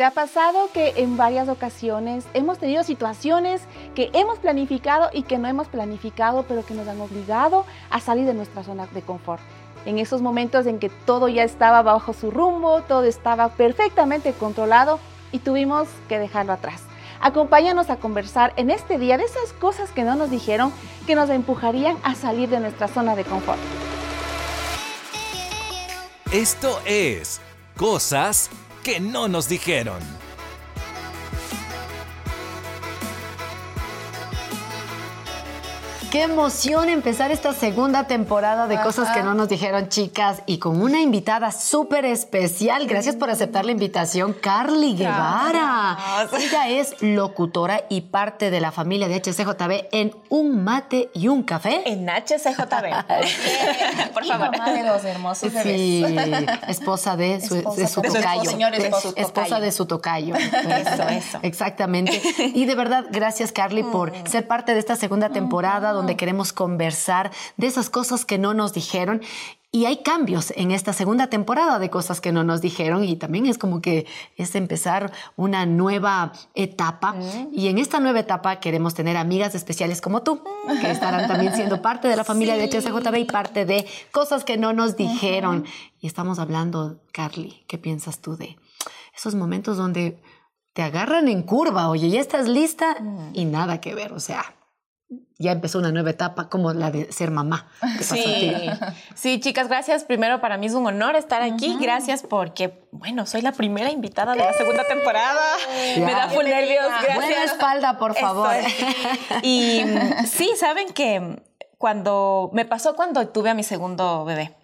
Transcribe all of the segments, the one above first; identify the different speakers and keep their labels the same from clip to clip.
Speaker 1: ¿Te ha pasado que en varias ocasiones hemos tenido situaciones que hemos planificado y que no hemos planificado, pero que nos han obligado a salir de nuestra zona de confort? En esos momentos en que todo ya estaba bajo su rumbo, todo estaba perfectamente controlado y tuvimos que dejarlo atrás. Acompáñanos a conversar en este día de esas cosas que no nos dijeron que nos empujarían a salir de nuestra zona de confort.
Speaker 2: Esto es Cosas que no nos dijeron.
Speaker 3: Qué emoción empezar esta segunda temporada de Cosas que no nos dijeron chicas y con una invitada súper especial. Gracias por aceptar la invitación, Carly Guevara. Ella es locutora y parte de la familia de HCJB en Un Mate y un Café.
Speaker 4: En HCJB. por favor.
Speaker 5: Mamá de los hermosos
Speaker 3: Sí, esposa de su, de su tocayo.
Speaker 5: señor esposo,
Speaker 3: esposa de su tocayo.
Speaker 4: Eso, eso.
Speaker 3: Exactamente. Y de verdad, gracias Carly por ser parte de esta segunda temporada donde queremos conversar de esas cosas que no nos dijeron. Y hay cambios en esta segunda temporada de cosas que no nos dijeron y también es como que es empezar una nueva etapa. Y en esta nueva etapa queremos tener amigas especiales como tú, que estarán también siendo parte de la familia de HSJB y parte de cosas que no nos dijeron. Y estamos hablando, Carly, ¿qué piensas tú de esos momentos donde te agarran en curva? Oye, ya estás lista y nada que ver, o sea ya empezó una nueva etapa como la de ser mamá.
Speaker 4: Sí. sí, chicas, gracias. Primero, para mí es un honor estar aquí. Gracias porque, bueno, soy la primera invitada de la segunda temporada. Me da full nervios. Gracias.
Speaker 3: Buena espalda, por favor.
Speaker 4: Y sí, saben que cuando me pasó cuando tuve a mi segundo bebé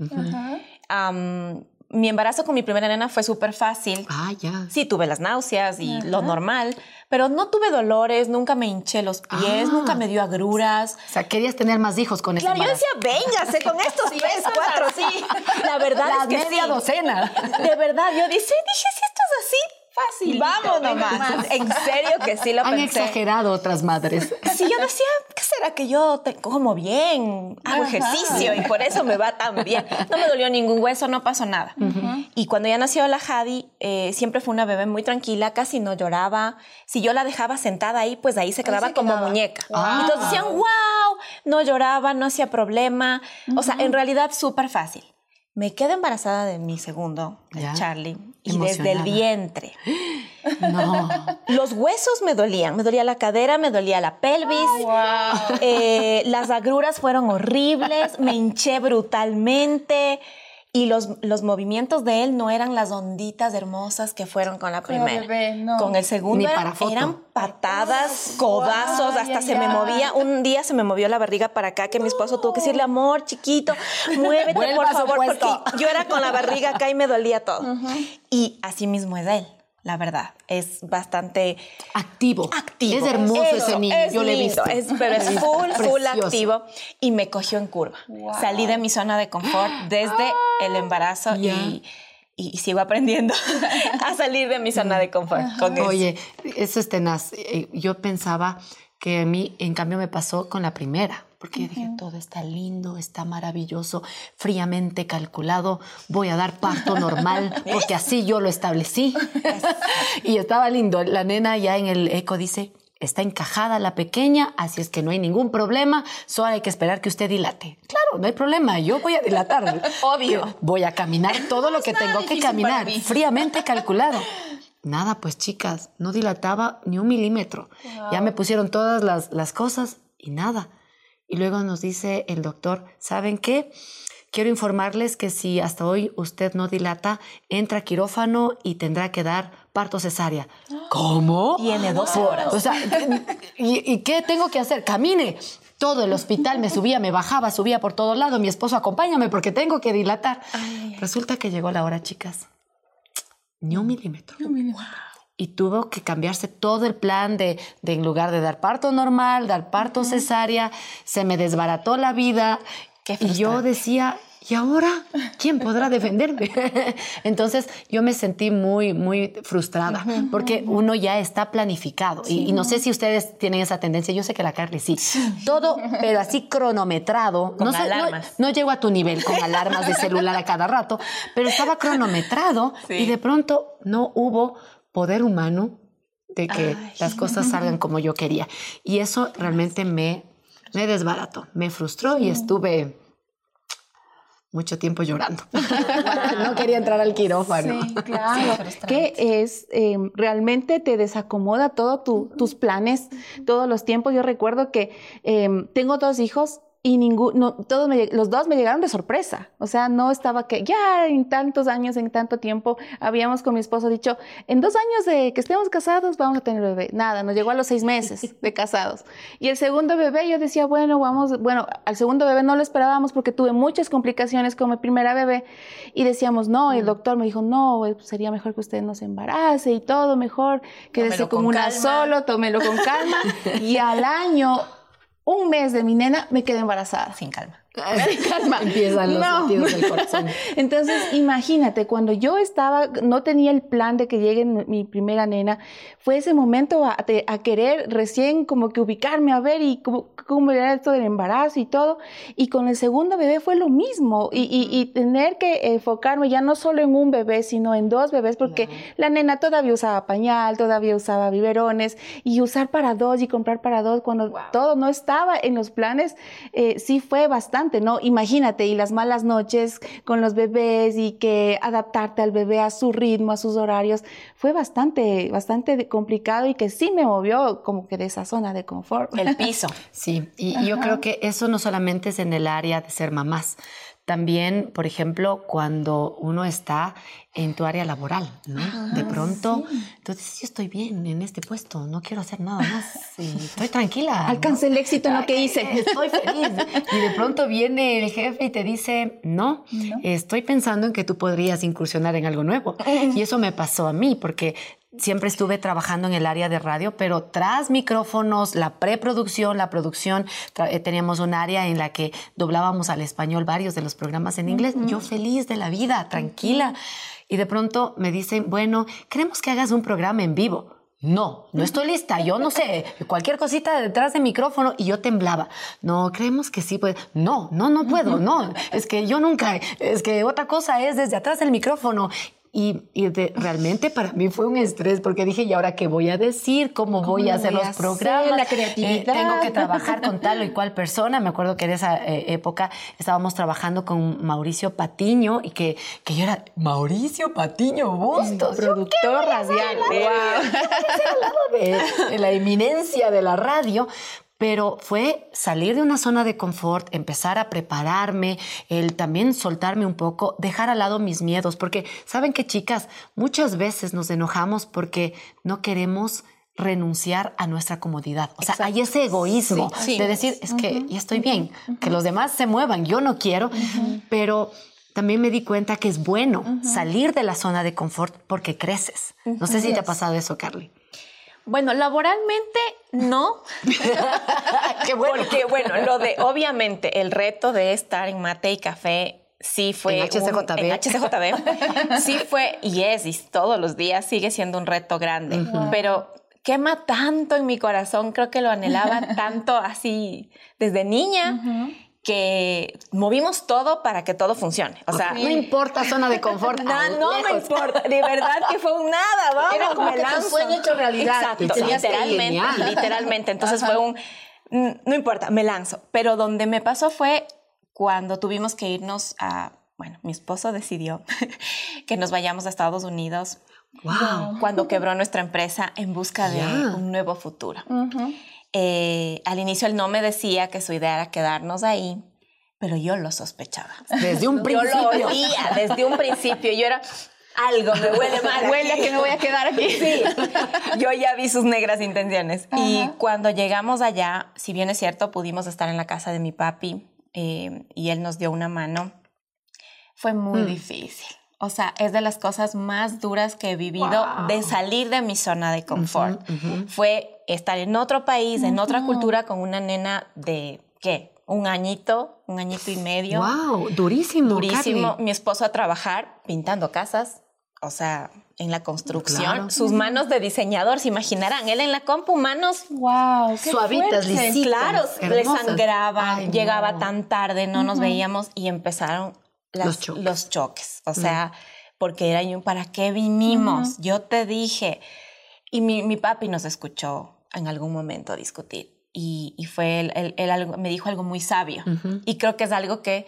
Speaker 4: mi embarazo con mi primera nena fue súper fácil.
Speaker 3: Ah, ya.
Speaker 4: Sí, tuve las náuseas y lo normal, pero no tuve dolores, nunca me hinché los pies, nunca me dio agruras.
Speaker 3: O sea, querías tener más hijos con ese
Speaker 4: Claro, yo decía, véngase con estos tres, cuatro, sí. La verdad
Speaker 3: La
Speaker 4: es que
Speaker 3: media
Speaker 4: sí.
Speaker 3: docena.
Speaker 4: De verdad, yo dije, dije, si esto es así, fácil. Vamos nomás. En serio que sí lo
Speaker 3: Han
Speaker 4: pensé.
Speaker 3: exagerado otras madres.
Speaker 4: Sí, yo decía, ¿qué será que yo te como bien? Hago ejercicio y por eso me va tan bien. No me dolió ningún hueso, no pasó nada. Y cuando ya nació la Jadi, eh, siempre fue una bebé muy tranquila, casi no lloraba. Si yo la dejaba sentada ahí, pues ahí se quedaba
Speaker 5: se
Speaker 4: como
Speaker 5: quedaba.
Speaker 4: muñeca.
Speaker 3: Wow.
Speaker 4: Entonces decían, wow, no lloraba, no hacía problema. O sea, en realidad súper fácil. Me quedé embarazada de mi segundo, de
Speaker 3: Ya.
Speaker 4: Charlie, y desde el vientre.
Speaker 3: No.
Speaker 4: Los huesos me dolían, me dolía la cadera, me dolía la pelvis. Eh, las agruras fueron horribles, me hinché brutalmente y los, los movimientos de él no eran las onditas hermosas que fueron con la
Speaker 5: Con
Speaker 4: primera.
Speaker 5: bebé, no.
Speaker 4: Con el segundo
Speaker 3: Ni
Speaker 4: era-
Speaker 3: para foto.
Speaker 4: eran patadas, codazos, hasta se me movía. Un día se me movió la barriga para acá que mi esposo tuvo que decirle, amor, chiquito, muévete por favor, porque yo era con la barriga acá y me dolía todo. Y así mismo es él, la verdad. Es bastante
Speaker 3: Activo.
Speaker 4: activo.
Speaker 3: Es hermoso
Speaker 4: Eso,
Speaker 3: ese niño.
Speaker 4: es
Speaker 3: Yo le he
Speaker 4: lindo,
Speaker 3: visto.
Speaker 4: es- pero es full, full activo. Y me cogió en curva. Salí de mi zona de confort desde el embarazo
Speaker 3: Ya.
Speaker 4: y, y sigo aprendiendo a salir de mi zona de confort con eso.
Speaker 3: Oye, eso es tenaz. Eh, Yo pensaba que a mí, en cambio, me pasó con la primera. Porque dije, todo está lindo, está maravilloso, fríamente calculado, voy a dar parto normal, porque así yo lo establecí. y estaba lindo. La nena ya en el eco dice, está encajada la pequeña, así es que no hay ningún problema, solo hay que esperar que usted dilate. Claro, no hay problema, yo voy a dilatar.
Speaker 4: Obvio.
Speaker 3: Voy a caminar todo lo que tengo que caminar, fríamente calculado. Nada, pues chicas, no dilataba ni un milímetro. Ya me pusieron todas las, las cosas y nada. Y luego nos dice el doctor, ¿saben qué? Quiero informarles que si hasta hoy usted no dilata, entra a quirófano y tendrá que dar parto cesárea. ¿Cómo?
Speaker 4: Tiene 12 horas.
Speaker 3: O sea, ¿y, y qué tengo que hacer? Camine. Todo el hospital me subía, me bajaba, subía por todo lado. Mi esposo, acompáñame porque tengo que dilatar. Resulta que llegó la hora, chicas. Ni un milímetro. Y tuvo que cambiarse todo el plan de, de en lugar de dar parto normal, dar parto cesárea. Se me desbarató la vida.
Speaker 4: Qué
Speaker 3: y yo decía, ¿y ahora quién podrá defenderme? Entonces yo me sentí muy, muy frustrada porque uno ya está planificado. Y, y no sé si ustedes tienen esa tendencia, yo sé que la Carly sí. Todo, pero así cronometrado.
Speaker 4: Con
Speaker 3: no,
Speaker 4: alarmas.
Speaker 3: no llego a tu nivel con alarmas de celular a cada rato, pero estaba cronometrado
Speaker 4: Sí.
Speaker 3: y de pronto no hubo poder humano de que las cosas salgan como yo quería. Y eso realmente me, me desbarató, me frustró y estuve mucho tiempo llorando. no quería entrar al quirófano.
Speaker 1: Sí, claro. que es em, realmente te desacomoda todos tus planes, todos los tiempos. Yo recuerdo que em, tengo dos hijos y ninguno, todos los dos me llegaron de sorpresa. O sea, no estaba que ya en tantos años, en tanto tiempo, habíamos con mi esposo dicho, en dos años de que estemos casados vamos a tener bebé. Nada, nos llegó a los seis meses de casados. Y el segundo bebé, yo decía, bueno, vamos, bueno, al segundo bebé no lo esperábamos porque tuve muchas complicaciones con mi primera bebé. Y decíamos, no, el doctor me dijo, no, pues, sería mejor que usted no se embarace y todo mejor, quédese como una solo, tómelo con calma. y al año un mes de mi nena me quedé embarazada.
Speaker 4: Sin calma.
Speaker 1: Calma.
Speaker 3: Empiezan los no. del corazón.
Speaker 1: Entonces, imagínate, cuando yo estaba, no tenía el plan de que llegue mi primera nena, fue ese momento a, querer recién como que ubicarme a ver y cómo, cómo era esto del embarazo y todo. Y con el segundo bebé fue lo mismo. Y, tener que enfocarme ya no solo en un bebé, sino en dos bebés, porque la nena todavía usaba pañal, todavía usaba biberones, y usar para dos y comprar para dos cuando todo no estaba en los planes, eh, sí fue bastante, ¿no? Imagínate, y las malas noches con los bebés y que adaptarte al bebé a su ritmo, a sus horarios, fue bastante, bastante complicado y que sí me movió como que de esa zona de confort.
Speaker 4: El piso.
Speaker 3: Sí, y, yo creo que eso no solamente es en el área de ser mamás, también, por ejemplo, cuando uno está en tu área laboral, ¿no? de pronto, entonces yo estoy bien en este puesto, no quiero hacer nada más, estoy tranquila.
Speaker 1: Alcancé el éxito en lo que hice.
Speaker 3: Estoy feliz. Y de pronto viene el jefe y te dice, no, estoy pensando en que tú podrías incursionar en algo nuevo. Y eso me pasó a mí, porque siempre estuve trabajando en el área de radio, pero tras micrófonos, la preproducción, la producción, eh, teníamos un área en la que doblábamos al español varios de los programas en inglés. Yo feliz de la vida, tranquila. Y de pronto me dicen, bueno, queremos que hagas un programa en vivo. No, no estoy lista. Yo no sé, cualquier cosita detrás del micrófono y yo temblaba. No, creemos que sí puede. No, no, no puedo. No, es que yo nunca. Es que otra cosa es desde atrás del micrófono. Y, realmente para mí fue un estrés porque dije, ¿y ahora qué voy a decir? ¿Cómo, voy a hacer los programas?
Speaker 1: La creatividad.
Speaker 3: Eh, tengo que trabajar con tal o y cual persona. Me acuerdo que en esa eh, época estábamos trabajando con Mauricio Patiño y que, que yo era Mauricio Patiño Bustos.
Speaker 1: Productor radial.
Speaker 3: Wow. de la eminencia de la radio, pero fue salir de una zona de confort, empezar a prepararme, el también soltarme un poco, dejar al lado mis miedos, porque saben que chicas, muchas veces nos enojamos porque no queremos renunciar a nuestra comodidad. O sea, hay ese egoísmo de decir, es que ya estoy bien, que los demás se muevan, yo no quiero, pero también me di cuenta que es bueno salir de la zona de confort porque creces. No sé si te ha pasado eso, Carly.
Speaker 4: Bueno, laboralmente no.
Speaker 3: Qué bueno.
Speaker 4: Porque, bueno, lo de, obviamente, el reto de estar en mate y café sí fue.
Speaker 3: En HCJB.
Speaker 4: en HCJB. sí fue, y es, y todos los días sigue siendo un reto grande. Pero quema tanto en mi corazón, creo que lo anhelaba tanto así desde niña que movimos todo para que todo funcione. O sea,
Speaker 3: no importa zona de confort.
Speaker 4: no, no me importa. De verdad que fue un nada. Vamos,
Speaker 1: Era como me que sueño hecho realidad.
Speaker 4: Exacto, literalmente, literalmente. Entonces fue un, no importa, me lanzo. Pero donde me pasó fue cuando tuvimos que irnos a, bueno, mi esposo decidió que nos vayamos a Estados Unidos.
Speaker 3: Wow.
Speaker 4: Cuando quebró nuestra empresa en busca de un nuevo futuro. Eh, al inicio él no me decía que su idea era quedarnos ahí, pero yo lo sospechaba.
Speaker 3: Desde un principio.
Speaker 4: Yo lo oía, desde un principio. Yo era, algo me huele mal.
Speaker 1: Huele a que me voy a quedar aquí.
Speaker 4: Sí, yo ya vi sus negras intenciones. Y cuando llegamos allá, si bien es cierto, pudimos estar en la casa de mi papi eh, y él nos dio una mano, fue muy mm. difícil. O sea, es de las cosas más duras que he vivido de salir de mi zona de confort. Fue estar en otro país, en otra cultura con una nena de, ¿qué? Un añito, un añito y medio.
Speaker 3: ¡Wow! Durísimo.
Speaker 4: Durísimo. Mi esposo a trabajar pintando casas, o sea, en la construcción. Sus manos de diseñador, se imaginarán. Él en la compu, manos.
Speaker 1: ¡Wow!
Speaker 3: Suavitas, lisitas.
Speaker 4: Claro, le sangraba, llegaba tan tarde, no nos veíamos y empezaron los, choques. O sea, porque era yo, ¿para qué vinimos? Yo te dije. Y mi, mi papi nos escuchó en algún momento discutir y, y fue él, él, algo, me dijo algo muy sabio y creo que es algo que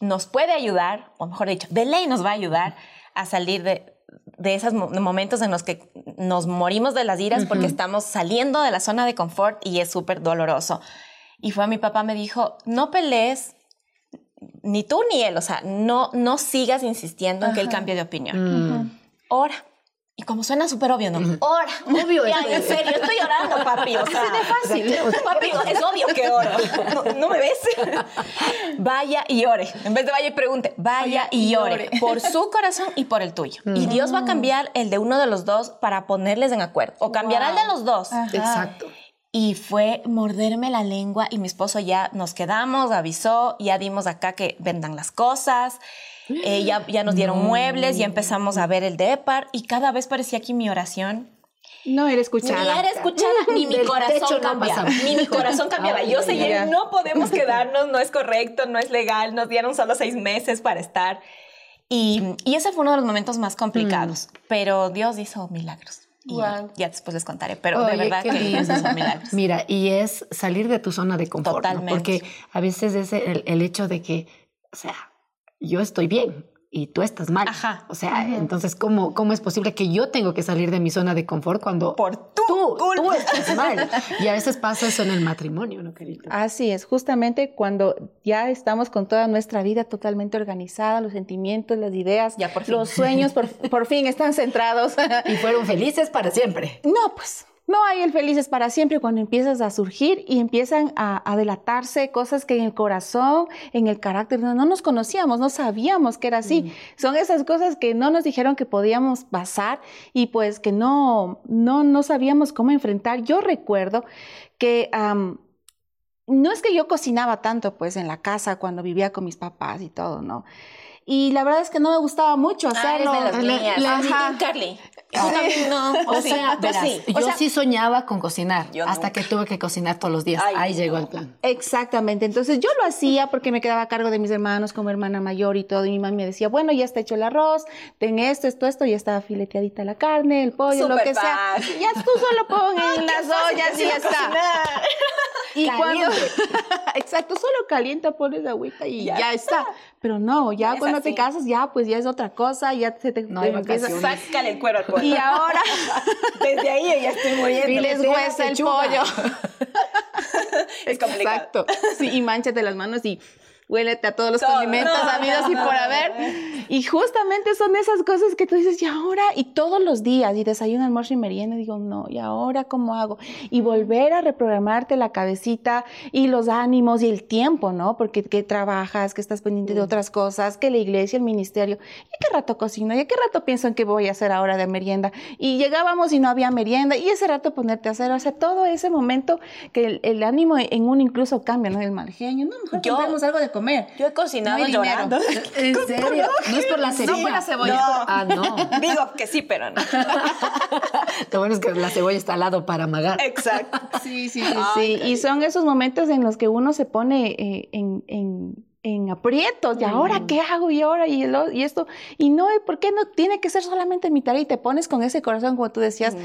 Speaker 4: nos puede ayudar, o mejor dicho, de ley nos va a ayudar a salir de, de esos momentos en los que nos morimos de las iras porque estamos saliendo de la zona de confort y es súper doloroso. Y fue a mi papá, me dijo, no pelees, ni tú ni él, o sea, no, no sigas insistiendo en que él cambie de opinión. Ora. Y como suena súper obvio, ¿no? Ora. Obvio. Ya, en serio, estoy orando, papi. O sea, Así de fácil. papi, es obvio que oro. No, me ves. vaya y ore. En vez de vaya y pregunte, vaya, y, ore. Por su corazón y por el tuyo. Y Dios va a cambiar el de uno de los dos para ponerles en acuerdo. O cambiará el de los dos.
Speaker 3: Exacto
Speaker 4: y fue morderme la lengua y mi esposo ya nos quedamos, avisó, ya dimos acá que vendan las cosas, eh, ya, ya, nos dieron muebles, ya empezamos a ver el depar y cada vez parecía que mi oración
Speaker 1: no era escuchada.
Speaker 4: Ni era escuchada, ni mi corazón cambiaba. ni mi corazón cambiaba. Yo seguía, no podemos quedarnos, no es correcto, no es legal, nos dieron solo seis meses para estar. Y, y ese fue uno de los momentos más complicados, mm. pero Dios hizo milagros ya después les contaré, pero de verdad que esos son milagros.
Speaker 3: Mira, y es salir de tu zona de confort. Totalmente. Porque a veces es el, el, hecho de que, o sea, yo estoy bien, y tú estás mal. Ajá. O sea, entonces, ¿cómo, ¿cómo es posible que yo tengo que salir de mi zona de confort cuando
Speaker 4: Por tu tú, tú
Speaker 3: estás mal? Y a veces pasa eso en el matrimonio, ¿no, querido?
Speaker 1: Así es, justamente cuando ya estamos con toda nuestra vida totalmente organizada, los sentimientos, las ideas, ya por los sueños por, por fin están centrados.
Speaker 3: y fueron felices para siempre.
Speaker 1: No, pues no hay el felices para siempre cuando empiezas a surgir y empiezan a, delatarse cosas que en el corazón, en el carácter, no, nos conocíamos, no sabíamos que era así. Mm. Son esas cosas que no nos dijeron que podíamos pasar y pues que no, no, no sabíamos cómo enfrentar. Yo recuerdo que no es que yo cocinaba tanto pues en la casa cuando vivía con mis papás y todo, ¿no? Y la verdad es que no me gustaba mucho hacerlo.
Speaker 4: Ah, de las mías. Carly.
Speaker 3: No. O sea, sí. yo sí soñaba con cocinar hasta que tuve que cocinar todos los días. Ahí llegó el plan.
Speaker 1: Exactamente. Entonces yo lo hacía porque me quedaba a cargo de mis hermanos como hermana mayor y todo. Y mi mamá me decía, bueno, ya está hecho el arroz, ten esto, esto, esto, ya estaba fileteadita la carne, el pollo, lo que sea. Ya tú solo pon en las ollas y ya está. Y cuando, exacto, solo calienta, pones agüita y ya, está. Pero no, ya cuando te casas, ya pues ya es otra cosa, ya se te,
Speaker 4: no te empieza. Sácale el cuero al pollo.
Speaker 1: Y ahora,
Speaker 4: desde ahí ya estoy muriendo.
Speaker 1: Y les huesa el pollo.
Speaker 4: es complicado. Exacto.
Speaker 1: Sí, y manchate las manos y huélete a todos los condimentos habidos y por haber. Y justamente son esas cosas que tú dices, ¿y ahora? Y todos los días, y desayuno, almuerzo y merienda, digo, no, ¿y ahora cómo hago? Y volver a reprogramarte la cabecita y los ánimos y el tiempo, ¿no? Porque que trabajas, que estás pendiente de otras cosas, que la iglesia, el ministerio. ¿Y qué rato cocino? ¿Y qué rato pienso en qué voy a hacer ahora de merienda? Y llegábamos y no había merienda, y ese rato ponerte a hacer, o sea, todo ese momento que el, ánimo en uno incluso cambia, ¿no? El mal genio, no, mejor Yo, algo de comer.
Speaker 4: Yo he cocinado llorando.
Speaker 3: ¿En serio? No es por la cebolla. No
Speaker 4: por la cebolla. No. Ah, no. Digo que sí, pero no.
Speaker 3: Lo bueno es que la cebolla está al lado para amagar.
Speaker 4: Exacto.
Speaker 1: Sí, sí, sí. sí. Y son esos momentos en los que uno se pone eh, en, en en aprietos, y ahora qué hago, y ahora, y, y esto, y no, ¿por qué no tiene que ser solamente mi tarea? Y te pones con ese corazón, como tú decías,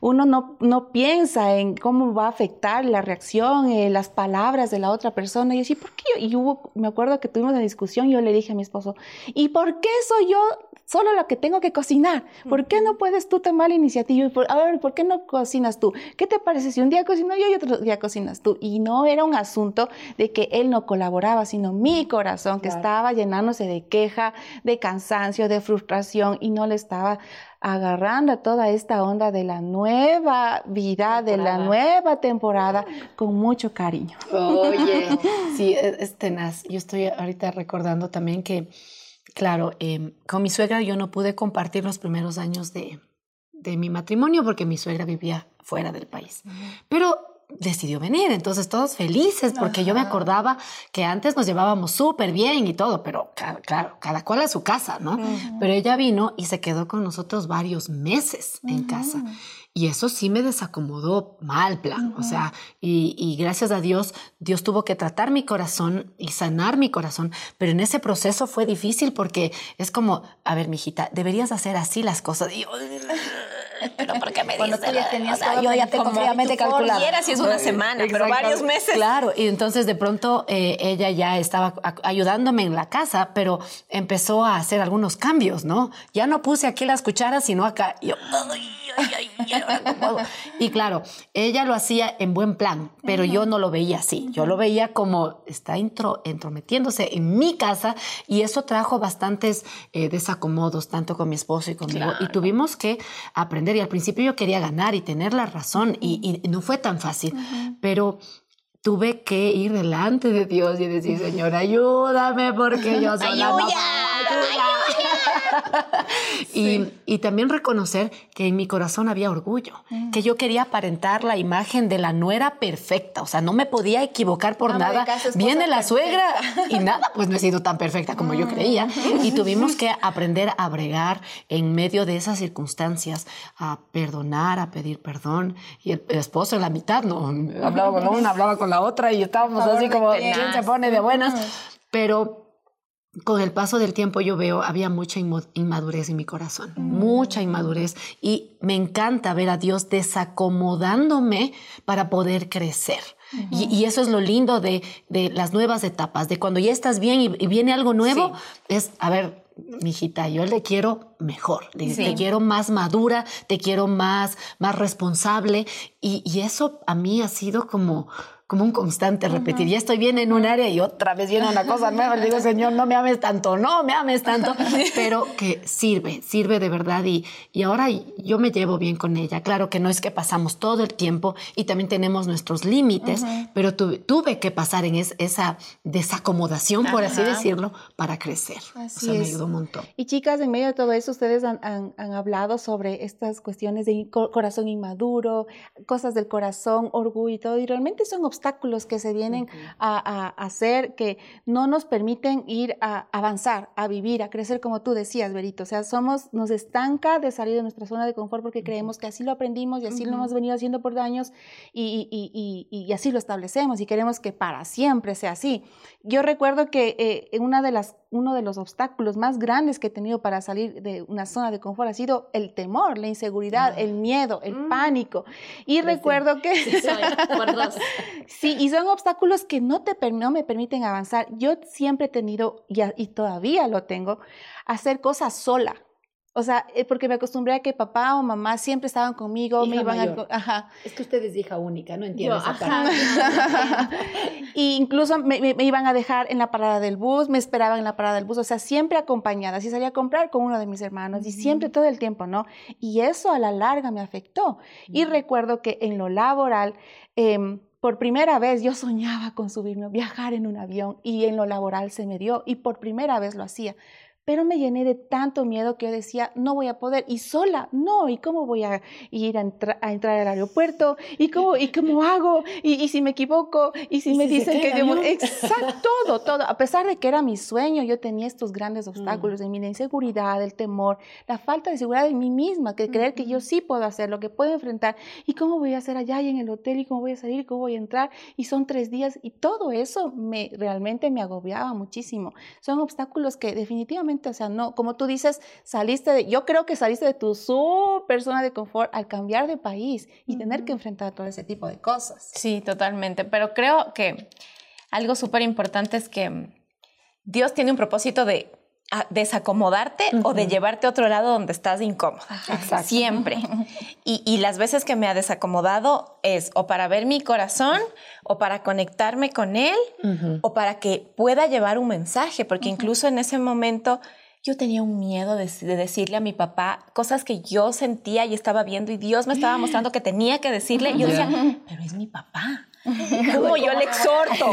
Speaker 1: uno no, no piensa en cómo va a afectar la reacción, eh, las palabras de la otra persona, y yo, ¿por qué yo? Y hubo, me acuerdo que tuvimos la discusión, y yo le dije a mi esposo, ¿y por qué soy yo solo la que tengo que cocinar? ¿Por qué no puedes tú tomar la iniciativa? Y por, a ver, ¿por qué no cocinas tú? ¿Qué te parece si un día cocino yo y otro día cocinas tú? Y no era un asunto de que él no colaboraba, sino mi corazón que estaba llenándose de queja, de cansancio, de frustración y no le estaba agarrando toda esta onda de la nueva vida, de la nueva temporada con mucho cariño.
Speaker 3: Oye, sí, es, tenaz. Yo estoy ahorita recordando también que, claro, em, con mi suegra yo no pude compartir los primeros años de, de mi matrimonio porque mi suegra vivía fuera del país. Pero decidió venir. Entonces todos felices porque yo me acordaba que antes nos llevábamos súper bien y todo, pero claro, cada cual a su casa, ¿no? Pero ella vino y se quedó con nosotros varios meses en casa. Y eso sí me desacomodó mal plan. O sea, y, y, gracias a Dios, Dios tuvo que tratar mi corazón y sanar mi corazón. Pero en ese proceso fue difícil porque es como, a ver, mijita, deberías hacer así las cosas. Y yo, pero ¿por qué me
Speaker 4: Cuando tú ya tenías
Speaker 3: yo ya tengo fríamente calculado.
Speaker 4: si es una semana, pero varios meses.
Speaker 3: Claro, y entonces de pronto eh, ella ya estaba ayudándome en la casa, pero empezó a hacer algunos cambios, ¿no? Ya no puse aquí las cucharas, sino acá. Y yo, y claro, ella lo hacía en buen plan, pero yo no lo veía así. Yo lo veía como está intro, entrometiéndose en mi casa y eso trajo bastantes eh, desacomodos, tanto con mi esposo y conmigo. Y tuvimos que aprender. Y al principio yo quería ganar y tener la razón y, no fue tan fácil, pero tuve que ir delante de Dios y decir, Señor, ayúdame porque yo soy la y, también reconocer que en mi corazón había orgullo, mm. que yo quería aparentar la imagen de la nuera perfecta, o sea, no me podía equivocar por nada. Viene la suegra y nada, pues no he sido tan perfecta como yo creía. Mm. Y tuvimos que aprender a bregar en medio de esas circunstancias, a perdonar, a pedir perdón. Y el, esposo en la mitad, no, hablaba con una, hablaba con la otra y estábamos así como, ¿quién se pone de buenas? Pero con el paso del tiempo yo veo, había mucha inmadurez en mi corazón, mucha inmadurez. Y me encanta ver a Dios desacomodándome para poder crecer. y, eso es lo lindo de, las nuevas etapas, de cuando ya estás bien y, viene algo nuevo, es, a ver, mijita, yo le quiero mejor, te quiero más madura, te quiero más, más responsable. y eso a mí ha sido como como un constante repetir. Ya estoy bien en un área y otra vez viene una cosa nueva. Le digo, Señor, no me ames tanto, no me ames tanto, pero que sirve, sirve de verdad. Y, y ahora yo me llevo bien con ella. Claro que no es que pasamos todo el tiempo y también tenemos nuestros límites, pero tuve, que pasar en esa desacomodación, por así decirlo, para crecer. Así me ayudó un montón.
Speaker 1: Y chicas, en medio de todo eso, ustedes han, han, han hablado sobre estas cuestiones de corazón inmaduro, cosas del corazón, orgullo y todo, y realmente son obstáculos obstáculos que se vienen a, hacer que no nos permiten ir a avanzar, a vivir, a crecer, como tú decías, Berito. O sea, somos, nos estanca de salir de nuestra zona de confort porque creemos que así lo aprendimos y así lo hemos venido haciendo por años y, y, así lo establecemos y queremos que para siempre sea así. Yo recuerdo que eh, una de las uno de los obstáculos más grandes que he tenido para salir de una zona de confort ha sido el temor, la inseguridad, el miedo, el mm. pánico. Y recuerdo que... Sí, y son obstáculos que no, te, no me permiten avanzar. Yo siempre he tenido, y, y todavía lo tengo, hacer cosas sola. O sea, eh, porque me acostumbré a que papá o mamá siempre estaban conmigo, me iban a...
Speaker 3: Ajá. Es que usted es hija única, no entiendo esa parte.
Speaker 1: y incluso me, me, iban a dejar en la parada del bus, me esperaban en la parada del bus, o sea, siempre acompañada. Si salía a comprar con uno de mis hermanos y siempre todo el tiempo, ¿no? Y eso a la larga me afectó. Y recuerdo que en lo laboral... Eh, por primera vez yo soñaba con subirme, viajar en un avión y en lo laboral se me dio y por primera vez lo hacía pero me llené de tanto miedo que yo decía, no voy a poder, y sola, no, ¿y cómo voy a ir a, entrar al aeropuerto? ¿Y cómo, y cómo hago? ¿Y, si me equivoco? ¿Y si me dicen que yo... Exacto, todo, todo. A pesar de que era mi sueño, yo tenía estos grandes mm. obstáculos en mi inseguridad, el temor, la falta de seguridad en mí misma, que creer que yo sí puedo hacer lo que puedo enfrentar. ¿Y cómo voy a hacer allá y en el hotel? ¿Y cómo voy a salir? ¿Y cómo voy a entrar? Y son tres días. Y todo eso me, realmente me agobiaba muchísimo. Son obstáculos que definitivamente o sea, no, como tú dices, saliste de, yo creo que saliste de tu super zona de confort al cambiar de país y tener que enfrentar todo ese tipo de cosas.
Speaker 4: Sí, totalmente, pero creo que algo súper importante es que Dios tiene un propósito de desacomodarte o de llevarte a otro lado donde estás incómoda. Siempre. Y, las veces que me ha desacomodado es o para ver mi corazón o para conectarme con él o para que pueda llevar un mensaje, porque incluso en ese momento yo tenía un miedo de, decirle a mi papá cosas que yo sentía y estaba viendo y Dios me estaba mostrando que tenía que decirle. Y yo decía, pero es mi papá. ¿Cómo yo le exhorto?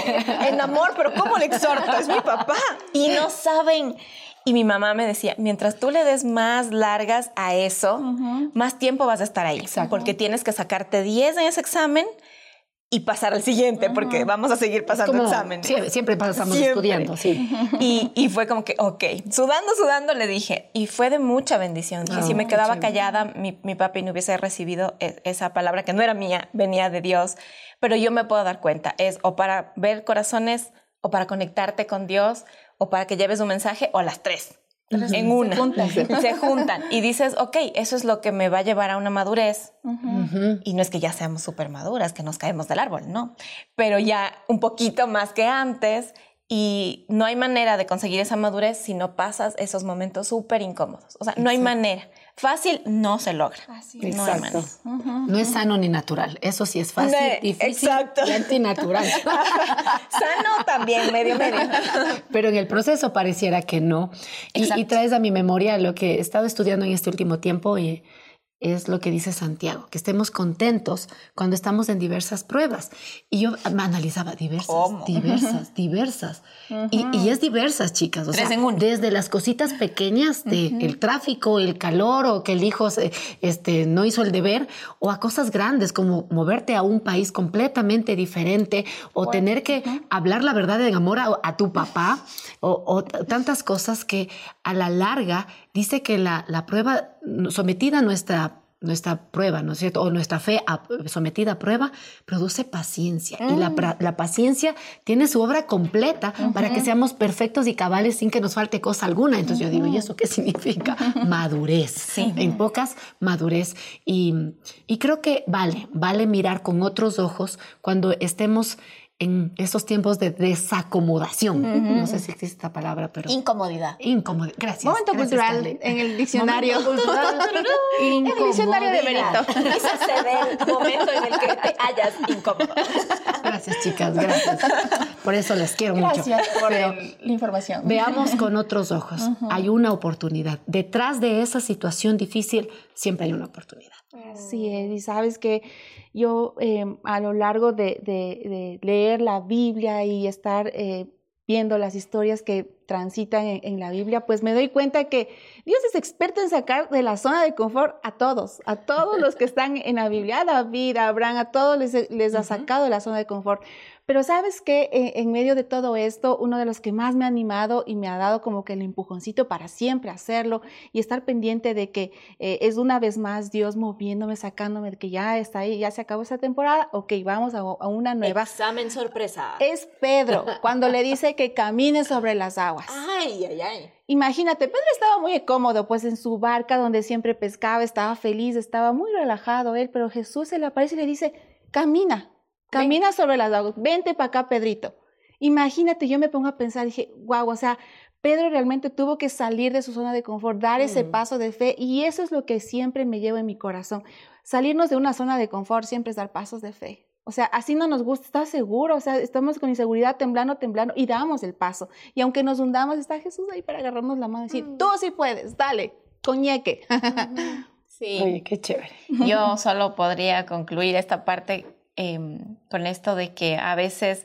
Speaker 4: En amor, pero ¿cómo le exhorto? Es mi papá. Y no saben y mi mamá me decía, mientras tú le des más largas a eso, más tiempo vas a estar ahí. Porque tienes que sacarte 10 en ese examen y pasar al siguiente, porque vamos a seguir pasando exámenes.
Speaker 3: Siempre, siempre pasamos estudiando, sí.
Speaker 4: Y, y, fue como que, ok, sudando, sudando, le dije, y fue de mucha bendición. que si me ah, quedaba callada, mi, mi papi no hubiese recibido e, esa palabra que no era mía, venía de Dios, pero yo me puedo dar cuenta, es o para ver corazones, o para conectarte con Dios, o para que lleves un mensaje, o las tres en una. Se juntan. se juntan. Y dices, ok, eso es lo que me va a llevar a una madurez. Y no es que ya seamos súper maduras, que nos caemos del árbol, no. Pero ya un poquito más que antes. Y no hay manera de conseguir esa madurez si no pasas esos momentos súper incómodos. O sea, no hay manera. Fácil no se logra.
Speaker 3: no, Exacto. no es sano ni natural. Eso sí es fácil, difícil Exacto. y antinatural.
Speaker 4: sano también, medio medio.
Speaker 3: Pero en el proceso pareciera que no. Y, y, traes a mi memoria lo que he estado estudiando en este último tiempo y es lo que dice Santiago, que estemos contentos cuando estamos en diversas pruebas. Y yo me analizaba diversas, diversas, diversas. y, es diversas, chicas. O sea, desde las cositas pequeñas de el tráfico, el calor o que el hijo este, no hizo el deber, o a cosas grandes como moverte a un país completamente diferente o tener que hablar la verdad en amor a, tu papá o, tantas cosas que a la larga dice que la, la prueba sometida a nuestra nuestra prueba, ¿no es cierto? O nuestra fe sometida a prueba produce paciencia. Y la, mm. la, paciencia tiene su obra completa para que seamos perfectos y cabales sin que nos falte cosa alguna. Entonces yo digo, ¿y eso qué significa? madurez. Sí. En pocas, madurez. Y, y creo que vale, vale mirar con otros ojos cuando estemos en esos tiempos de desacomodación. No sé si existe esta palabra, pero...
Speaker 4: Incomodidad.
Speaker 3: Incomodidad. Gracias.
Speaker 1: Momento cultural en el diccionario. cultural.
Speaker 4: en el diccionario de Benito. Se el momento en el que te hayas incómodo.
Speaker 3: Gracias, chicas. Gracias. Por eso les quiero
Speaker 1: mucho.
Speaker 3: Gracias
Speaker 1: por la información.
Speaker 3: Veamos con otros ojos. Hay una oportunidad. Detrás de esa situación difícil siempre hay una oportunidad.
Speaker 1: Así es. Y sabes que yo em, a lo largo de, leer la Biblia y estar eh, viendo las historias que transitan en, la Biblia, pues me doy cuenta que Dios es experto en sacar de la zona de confort a todos, a todos los que están en la Biblia, a David, a Abraham, a todos les, les ha sacado de la zona de confort. Pero sabes que en medio de todo esto, uno de los que más me ha animado y me ha dado como que el empujoncito para siempre hacerlo y estar pendiente de que eh, es una vez más Dios moviéndome, sacándome, de que ya está ahí, ya se acabó esta temporada, ok, vamos a, una nueva.
Speaker 4: Examen sorpresa.
Speaker 1: Es Pedro, cuando le dice que camine sobre las aguas.
Speaker 4: Ay, ay, ay.
Speaker 1: Imagínate, Pedro estaba muy cómodo, pues en su barca donde siempre pescaba, estaba feliz, estaba muy relajado él, pero Jesús se le aparece y le dice, camina, Camina sobre las aguas. Vente para acá, Pedrito. Imagínate, yo me pongo a pensar, dije, wow, o sea, Pedro realmente tuvo que salir de su zona de confort, dar ese mm. paso de fe y eso es lo que siempre me llevo en mi corazón. Salirnos de una zona de confort siempre es dar pasos de fe. O sea, así no nos gusta, está seguro, o sea, estamos con inseguridad, temblando, temblando y damos el paso. Y aunque nos hundamos, está Jesús ahí para agarrarnos la mano y decir, mm. tú sí puedes, dale, coñeque.
Speaker 3: Sí. Oye, qué chévere.
Speaker 4: Yo solo podría concluir esta parte Em, con esto de que a veces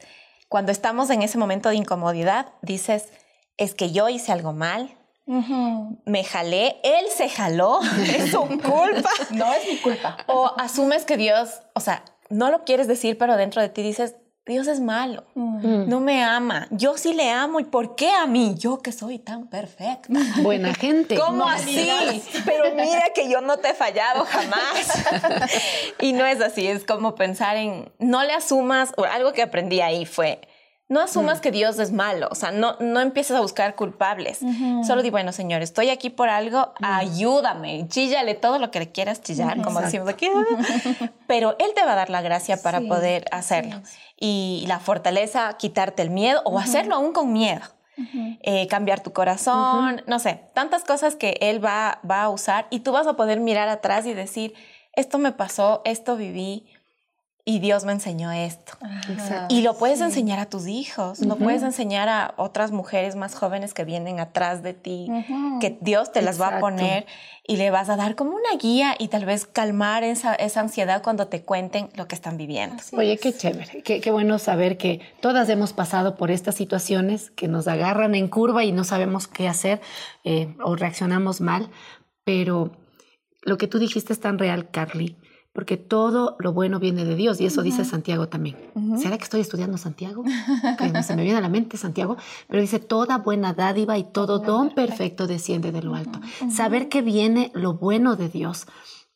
Speaker 4: cuando estamos en ese momento de incomodidad, dices, es que yo hice algo mal, me jalé, él se jaló, es su culpa.
Speaker 1: no es mi culpa.
Speaker 4: O asumes que Dios, o sea, no lo quieres decir, pero dentro de ti dices, Dios es malo, mm. no me ama. Yo sí le amo. ¿Y por qué a mí? Yo que soy tan perfecta.
Speaker 3: Buena gente.
Speaker 4: ¿Cómo así? Pero mira que yo no te he fallado jamás. y no es así, es como pensar en, no le asumas, algo que aprendí ahí fue, no asumas mm. que Dios es malo, o sea, no, no empieces a buscar culpables. Solo di, bueno, Señor, estoy aquí por algo, mm. ayúdame, chíllale todo lo que le quieras chillar, como decimos aquí. Pero Él te va a dar la gracia para poder hacerlo. Y la fortaleza, quitarte el miedo o hacerlo aún con miedo. Eh, cambiar tu corazón, no sé, tantas cosas que Él va, va a usar y tú vas a poder mirar atrás y decir, esto me pasó, esto viví, y Dios me enseñó esto. y lo puedes enseñar a tus hijos, lo puedes enseñar a otras mujeres más jóvenes que vienen atrás de ti, que Dios te las va a poner y le vas a dar como una guía y tal vez calmar esa, esa ansiedad cuando te cuenten lo que están viviendo.
Speaker 3: Oye, qué chévere, qué, bueno saber que todas hemos pasado por estas situaciones que nos agarran en curva y no sabemos qué hacer eh, o reaccionamos mal, pero lo que tú dijiste es tan real, Carly porque todo lo bueno viene de Dios y eso dice Santiago también. ¿Será que estoy estudiando Santiago? Que se me viene a la mente Santiago, pero dice toda buena dádiva y todo don perfecto desciende de lo alto. Saber que viene lo bueno de Dios,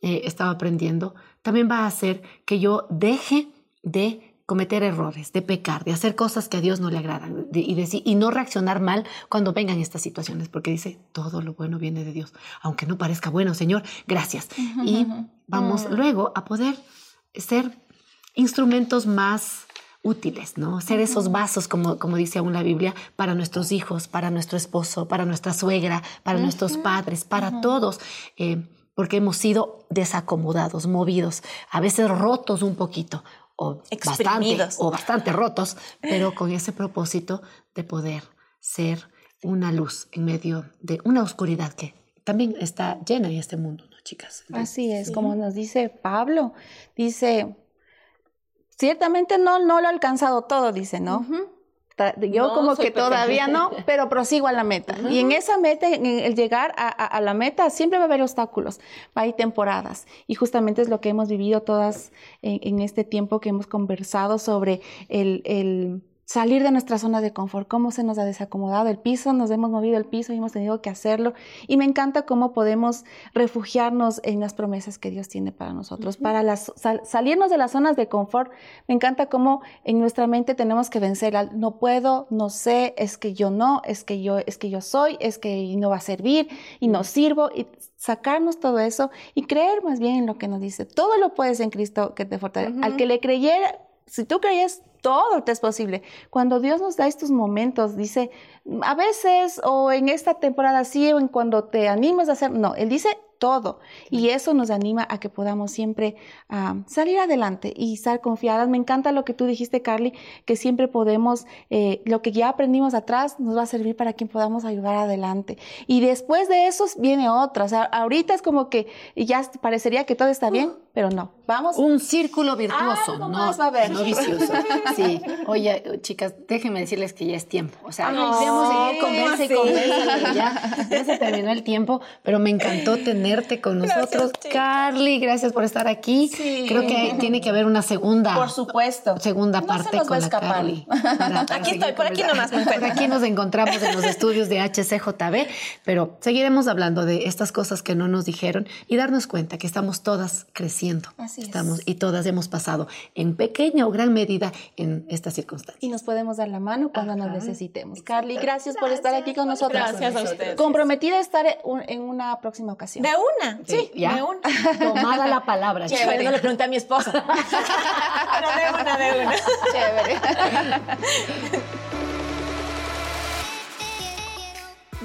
Speaker 3: eh, estaba aprendiendo, también va a hacer que yo deje de cometer errores, de pecar, de hacer cosas que a Dios no le agradan y, decir, y no reaccionar mal cuando vengan estas situaciones, porque dice, todo lo bueno viene de Dios, aunque no parezca bueno, Señor, gracias. Y vamos luego a poder ser instrumentos más útiles, ¿no? Ser esos vasos, como, como dice aún la Biblia, para nuestros hijos, para nuestro esposo, para nuestra suegra, para nuestros padres, para todos. Eh, porque hemos sido desacomodados, movidos, a veces rotos un poquito, o bastante, o bastante rotos, pero con ese propósito de poder ser una luz en medio de una oscuridad que también está llena en este mundo, ¿no, chicas?
Speaker 1: Así es, como nos dice Pablo, dice, ciertamente no, no lo ha alcanzado todo, dice, ¿no? Yo como que todavía no, pero prosigo a la meta. Y en esa meta, en el llegar a, la meta, siempre va a haber obstáculos, va a haber temporadas. Y justamente es lo que hemos vivido todas en, este tiempo que hemos conversado sobre el salir de nuestra zona de confort, cómo se nos ha desacomodado el piso, nos hemos movido el piso y hemos tenido que hacerlo. Y me encanta cómo podemos refugiarnos en las promesas que Dios tiene para nosotros, para las, salirnos de las zonas de confort. Me encanta cómo en nuestra mente tenemos que vencer al no puedo, no sé, es que yo no, es que yo, es que yo soy, es que no va a servir y no sirvo y sacarnos todo eso y creer más bien en lo que nos dice. Todo lo puedes en Cristo que te fortalece. Al que le creyera, si tú crees, todo te es posible. Cuando Dios nos da estos momentos, dice, a veces o en esta temporada sí o en cuando te animes a hacer, no, Él dice, todo. Y eso nos anima a que podamos siempre ah, salir adelante y estar confiadas. Me encanta lo que tú dijiste, Carly, que siempre podemos, eh, lo que ya aprendimos atrás nos va a servir para que podamos ayudar adelante. Y después de eso viene otra. O sea, ahorita es como que ya parecería que todo está bien, pero no. Vamos.
Speaker 3: Un círculo virtuoso, no,
Speaker 1: va a haber.
Speaker 3: no vicioso. Sí. Oye, chicas, déjenme decirles que ya es tiempo. O sea, no, seguir y ya, ya se terminó el tiempo, pero me encantó tener con nosotros. Carly, gracias por estar aquí. Creo que tiene que haber una segunda.
Speaker 1: Por supuesto.
Speaker 3: Segunda parte con la Carly.
Speaker 4: aquí estoy, por aquí nomás
Speaker 3: Por aquí nos encontramos en los estudios de HCJB, pero seguiremos hablando de estas cosas que no nos dijeron y darnos cuenta que estamos todas creciendo.
Speaker 1: Así
Speaker 3: estamos, Y todas hemos pasado en pequeña o gran medida en estas circunstancias.
Speaker 1: Y nos podemos dar la mano cuando nos necesitemos. Carly, gracias, por estar aquí con nosotros.
Speaker 4: Gracias a ustedes.
Speaker 1: Comprometida a estar en una próxima ocasión
Speaker 4: una. Sí, de una.
Speaker 3: Tomada la palabra.
Speaker 1: Chévere, no le pregunté a mi esposa.
Speaker 4: Pero de una, de una. Chévere.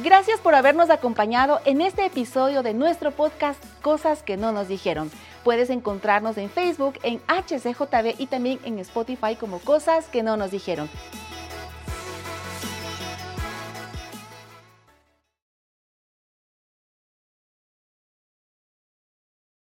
Speaker 1: Gracias por habernos acompañado en este episodio de nuestro podcast Cosas que no nos dijeron. Puedes encontrarnos en Facebook, en HCJB y también en Spotify como Cosas que no nos dijeron.